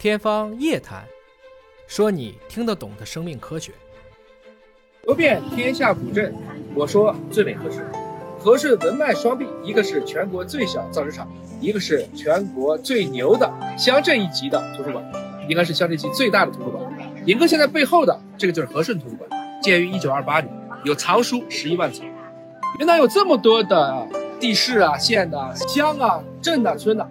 天方夜谭，说你听得懂的生命科学。游遍天下古镇，我说最美和顺。和顺文脉双璧，一个是全国最小造纸厂，一个是全国最牛的乡镇一级的图书馆，应该是乡镇级最大的图书馆。尹哥现在背后的这个就是和顺图书馆，建于一九二八年，有藏书十一万册。云南有这么多的地市啊、县的、乡啊、镇的、村的，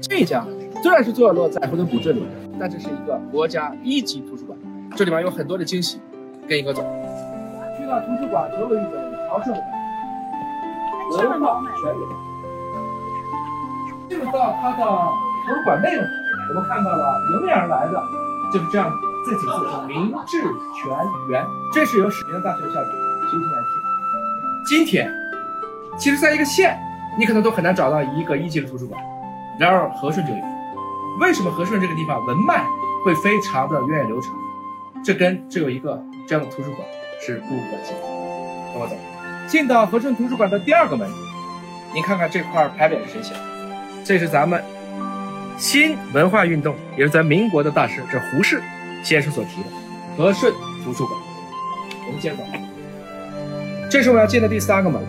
这家虽然是坐落在和顺古镇里，但这是一个国家一级图书馆，这里面有很多的惊喜。跟一个走，去到图书馆总有一种朝圣的感觉，文化全有。进入到它的图书馆内容，我们看到了迎面而来的就是这样这几个字：明治全园。这是由史明大学校长修出来的。今天，其实在一个县，你可能都很难找到一个一级的图书馆，然而和顺就有。为什么和顺这个地方文脉会非常的源远流长？这跟这有一个这样的图书馆是不无关系的。跟我走，进到和顺图书馆的第二个门，您看看这块牌匾是谁写的？这是咱们新文化运动，也是咱民国的大师，这胡适先生所提的和顺图书馆。我们接着走，这是我要进的第三个门，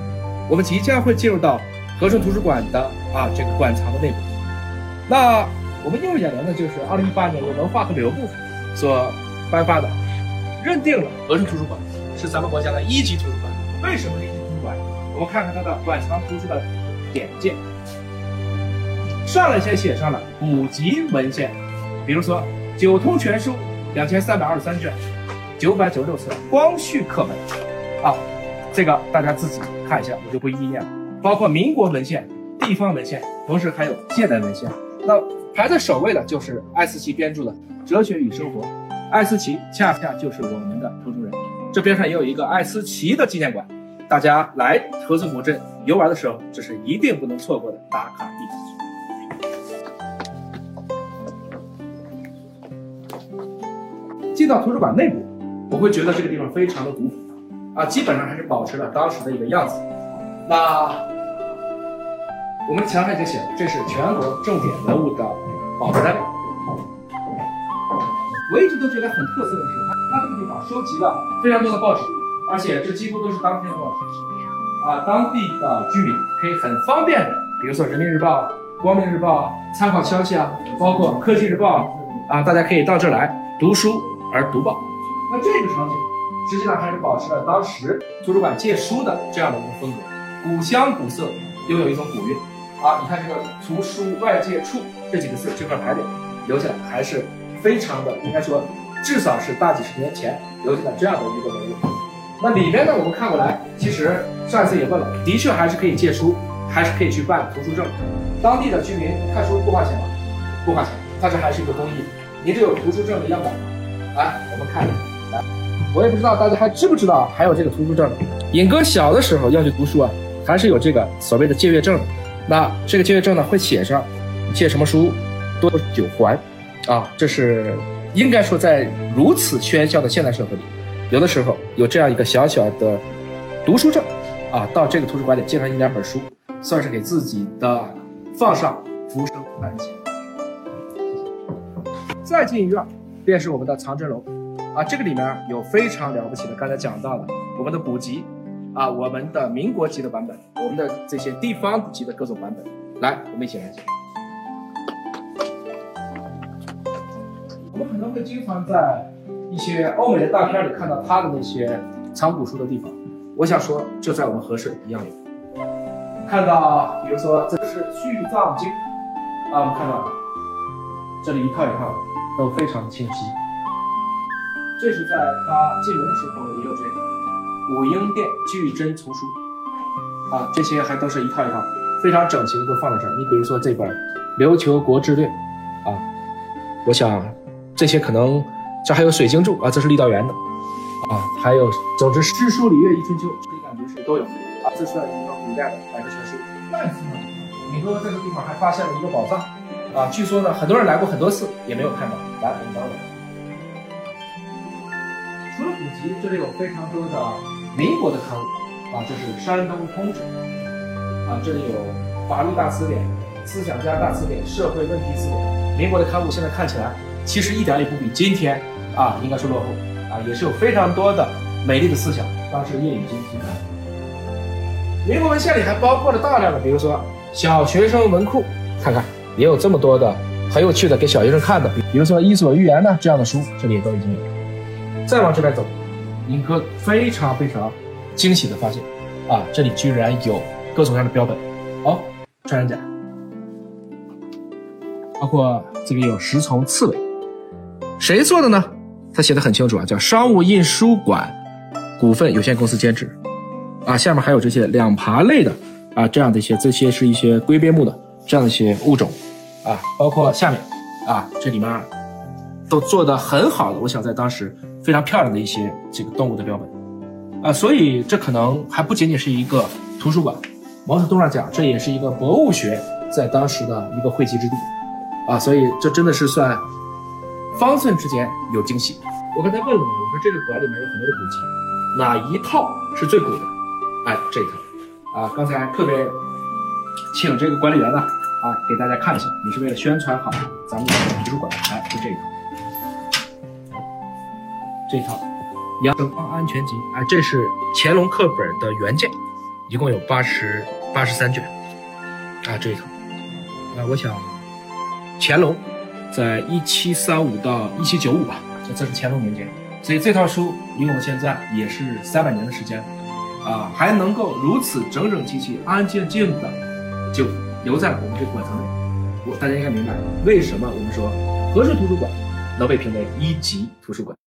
我们即将会进入到和顺图书馆的啊这个馆藏的内部。那我们映入眼呢，就是二零一八年由文化和旅游部所颁发的，认定了和顺图书馆是咱们国家的一级图书馆。为什么一级图书馆？我们看看它的馆藏图书的简介。上来先写上了古籍文献，比如说《九通全书》两千三百二十三卷，九百九十六册光绪课本，啊，这个大家自己看一下，我就不一一念了。包括民国文献、地方文献，同时还有现代文献。那排在首位的就是艾思奇编著的《哲学与生活》，艾思奇恰恰就是我们的图中人。这边上也有一个艾思奇的纪念馆，大家来和顺古镇游玩的时候，这是一定不能错过的打卡地。进到图书馆内部，我会觉得这个地方非常的古朴，啊，基本上还是保持了当时的一个样子。那我们墙上就写了，这是全国重点文物的保持单位。我一直都觉得很特色的是，它这个地方收集了非常多的报纸，而且这几乎都是当天的报纸。啊，当地的居民可以很方便的，比如说《人民日报》《光明日报》参考消息啊，包括《科技日报》啊，大家可以到这来读书。而读报，那这个场景实际上还是保持了当时图书馆借书的这样的一个风格，古香古色，又有一种古韵。啊，你看这个“图书外借处”这几个字，这块牌匾留下来还是非常的，应该说至少是大几十年前留下的这样的一个文物。那里面呢，我们看过来，其实上一次也问了，的确还是可以借书，还是可以去办图书证。当地的居民看书不花钱吗？不花钱，它这还是一个公益。您这有图书证的样板吗？来，我们看，来，我也不知道大家还知不知道还有这个图书证。尹哥小的时候要去读书啊，还是有这个所谓的借阅证。那这个借阅证呢，会写上借什么书，多久还，啊，这是应该说在如此喧嚣的现代社会里，有的时候有这样一个小小的读书证，啊，到这个图书馆里借上一两本书，算是给自己的放上浮生半息。再进一院。便是我们的藏珍楼，啊，这个里面有非常了不起的，刚才讲到了我们的古籍，啊，我们的民国级的版本，我们的这些地方级的各种版本，来，我们一起来讲。我们可能会经常在一些欧美的大片里看到他的那些藏古书的地方，我想说，就在我们和顺一样有，看到，比如说这是《续藏经》，啊，我们看到这里一套一套的。都非常的清晰。这是在他进门的时候也有这个武英殿巨珍丛书啊，这些还都是一套一套，非常整齐的都放在这儿。你比如说这本《琉球国志略》啊，我想这些可能这还有水晶柱啊，这是郦道元的啊，还有总之诗书礼乐一春秋，这感觉是都有啊，这算一个古代的百科全书。但是呢，你说这个地方还发现了一个宝藏。啊，据说呢，很多人来过很多次，也没有看到。来，我们等等。这里有非常多的民国的刊物啊，这是《山东通志》啊，这里有《法律大词典》《思想家大词典》《社会问题词典》。民国的刊物现在看起来其实一点也不比今天啊，应该说落后啊，也是有非常多的美丽的思想，当时叶已经提出民国文献里还包括了大量的，比如说小学生文库，看看也有这么多的很有趣的给小学生看的，比如说《伊索寓言》呢这样的书，这里都已经有。再往这边走，林哥非常非常惊喜的发现，啊，这里居然有各种各样的标本，哦，穿山甲，包括这个有食虫刺猬，谁做的呢？他写的很清楚啊，叫商务印书馆股份有限公司监制。啊，下面还有这些两爬类的啊，这样的一些，这些是一些龟鳖目的这样的一些物种。啊，包括下面啊，这里面都做的很好的，我想在当时非常漂亮的一些这个动物的标本啊，所以这可能还不仅仅是一个图书馆，毛泽东上讲，这也是一个博物学在当时的一个汇集之地啊，所以这真的是算方寸之间有惊喜。我刚才问了，我说这个馆里面有很多的古籍，哪一套是最古的？哎，这一套啊，刚才特别请这个管理员呢啊，给大家看一下，也是为了宣传好咱们的图书馆。哎，就这一套，这一套《养生安全集》哎，这是乾隆课本的原件，一共有八十八十三卷啊，这一套。啊，我想乾隆在一七三五到一七九五吧，这是乾隆年间，所以这套书离我现在也是三百年的时间。啊，还能够如此整整齐齐、安安静静的，就留在我们这个馆藏里。我大家应该明白为什么我们说和氏图书馆能被评为一级图书馆。